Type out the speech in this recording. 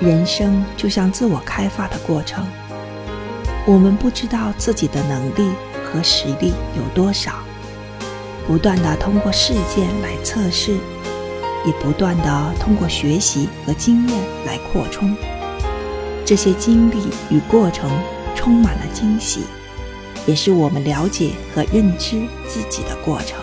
人生就像自我开发的过程，我们不知道自己的能力和实力有多少，不断的通过事件来测试，也不断的通过学习和经验来扩充，这些经历与过程充满了惊喜，也是我们了解和认知自己的过程。